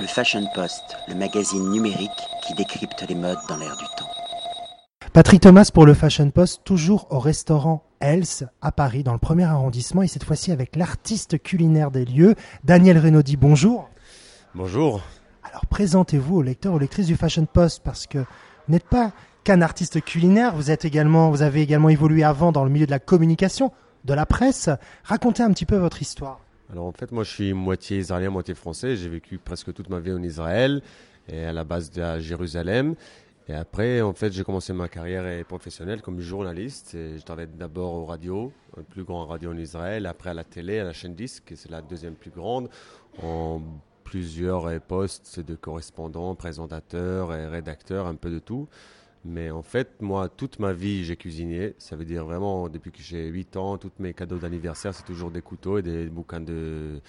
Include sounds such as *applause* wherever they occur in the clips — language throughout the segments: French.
Le Fashion Post, le magazine numérique qui décrypte les modes dans l'air du temps. Patrick Thomas pour le Fashion Post, toujours au restaurant Else à Paris, dans le premier arrondissement, et cette fois-ci avec l'artiste culinaire des lieux, Daniel Renaudi. Bonjour. Bonjour. Alors présentez-vous aux lecteurs, aux lectrices du Fashion Post, parce que vous n'êtes pas qu'un artiste culinaire, vous êtes également, vous avez également évolué avant dans le milieu de la communication, de la presse. Racontez un petit peu votre histoire. Alors en fait, moi je suis moitié israélien, moitié français. J'ai vécu presque toute ma vie en Israël et à la base de Jérusalem. Et après, en fait, j'ai commencé ma carrière professionnelle comme journaliste. je travaillais d'abord aux radios, le plus grand radio en Israël, après à la télé, à la chaîne Disque, c'est la deuxième plus grande, en plusieurs postes de correspondants, présentateurs et rédacteurs, un peu de tout. Mais en fait, moi, toute ma vie, j'ai cuisiné. Ça veut dire vraiment, depuis que j'ai 8 ans, tous mes cadeaux d'anniversaire, c'est toujours des couteaux et des bouquins de,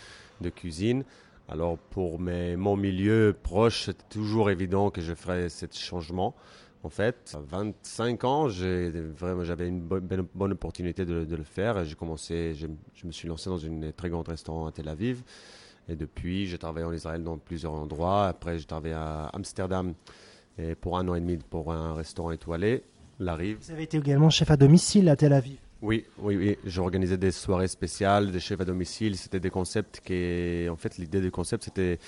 cuisine. Alors, pour mes, mon milieu proche, c'était toujours évident que je ferais ce changement. En fait, à 25 ans, j'avais une bonne, bonne, opportunité de, le faire. J'ai commencé, je, je, me suis lancé dans une très grande restaurant à Tel Aviv. Et depuis, j'ai travaillé en Israël dans plusieurs endroits. Après, j'ai travaillé à Amsterdam et pour un an et demi pour un restaurant étoilé, la Rive. Vous avez été également chef à domicile à Tel Aviv. Oui, oui, oui. J'organisais des soirées spéciales, des chefs à domicile. C'était des concepts qui, en fait, l'idée du concept, c'était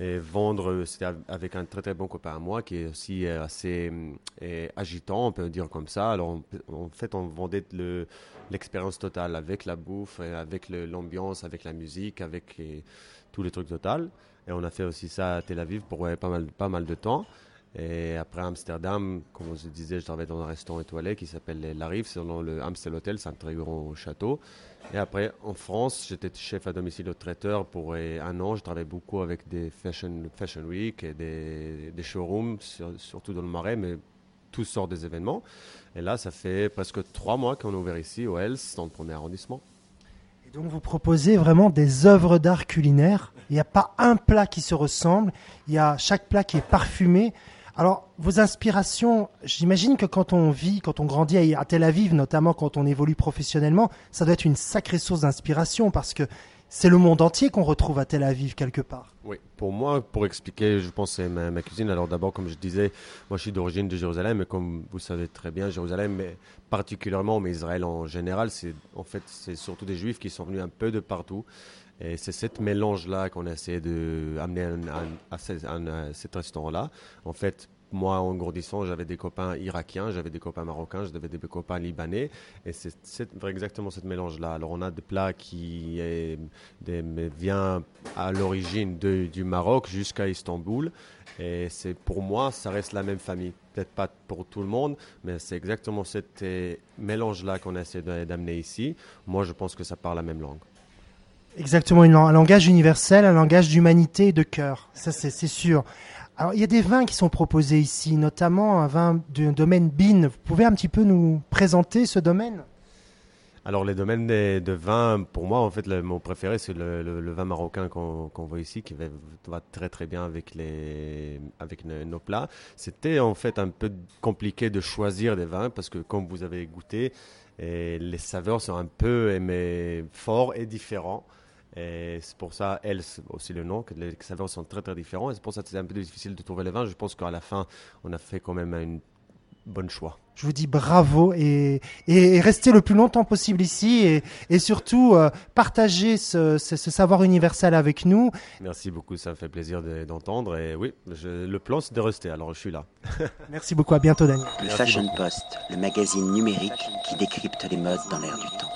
euh, vendre. C'était avec un très très bon copain à moi qui est aussi euh, assez euh, agitant, on peut dire comme ça. Alors, en fait, on vendait l'expérience totale avec la bouffe, avec l'ambiance, avec la musique, avec tous les trucs total. Et on a fait aussi ça à Tel Aviv pour pas mal, pas mal de temps. Et après Amsterdam, comme je disais, je travaillais dans un restaurant étoilé qui s'appelle La Rive, c'est le Amstel Hotel, c'est un très grand château. Et après, en France, j'étais chef à domicile au traiteur pour un an. Je travaillais beaucoup avec des Fashion, Week et des, showrooms, surtout dans le Marais, mais toutes sortes des événements. Et là, ça fait presque trois mois qu'on est ouvert ici, au Hells, dans le premier arrondissement. Et donc, vous proposez vraiment des œuvres d'art culinaire. Il n'y a pas un plat qui se ressemble. Il y a chaque plat qui est parfumé. Alors, vos inspirations, j'imagine que quand on vit, quand on grandit à Tel Aviv, notamment quand on évolue professionnellement, ça doit être une sacrée source d'inspiration parce que c'est le monde entier qu'on retrouve à Tel Aviv quelque part. Oui, pour moi, pour expliquer, je pense, ma, ma cuisine. Alors d'abord, comme je disais, moi je suis d'origine de Jérusalem, mais comme vous savez très bien, Jérusalem, mais particulièrement, mais Israël en général, c'est en fait, c'est surtout des Juifs qui sont venus un peu de partout. Et c'est ce mélange-là qu'on a essayé d'amener à, cet restaurant-là. En fait, moi, en grandissant, j'avais des copains irakiens, j'avais des copains marocains, j'avais des copains libanais. Et c'est exactement ce mélange-là. Alors, on a des plats qui est, viennent à l'origine du Maroc jusqu'à Istanbul. Et c'est pour moi, ça reste la même famille. Peut-être pas pour tout le monde, mais c'est exactement ce mélange-là qu'on essaie d'amener ici. Moi, je pense que ça parle la même langue. Exactement, un langage universel, un langage d'humanité et de cœur. Ça, c'est sûr. Alors, il y a des vins qui sont proposés ici, notamment un vin du domaine Bin. Vous pouvez un petit peu nous présenter ce domaine? Alors les domaines de, vin, pour moi, en fait, le, mon préféré, c'est le, vin marocain qu'on voit ici, qui va, très très bien avec, les, avec nos plats. C'était en fait un peu compliqué de choisir des vins, parce que comme vous avez goûté, les saveurs sont un peu mais, forts et différents. Et c'est pour ça, elle, aussi le nom, que les saveurs sont très très différents. Et c'est pour ça que c'est un peu difficile de trouver les vins. Je pense qu'à la fin, on a fait quand même un bon choix. Je vous dis bravo et, et, restez le plus longtemps possible ici et, et surtout euh, partagez ce, ce, savoir universel avec nous. Merci beaucoup, ça me fait plaisir d'entendre. et oui, le plan c'est de rester, alors je suis là. *laughs* Merci beaucoup, à bientôt Daniel. Le Fashion Post, le magazine numérique qui décrypte les modes dans l'air du temps.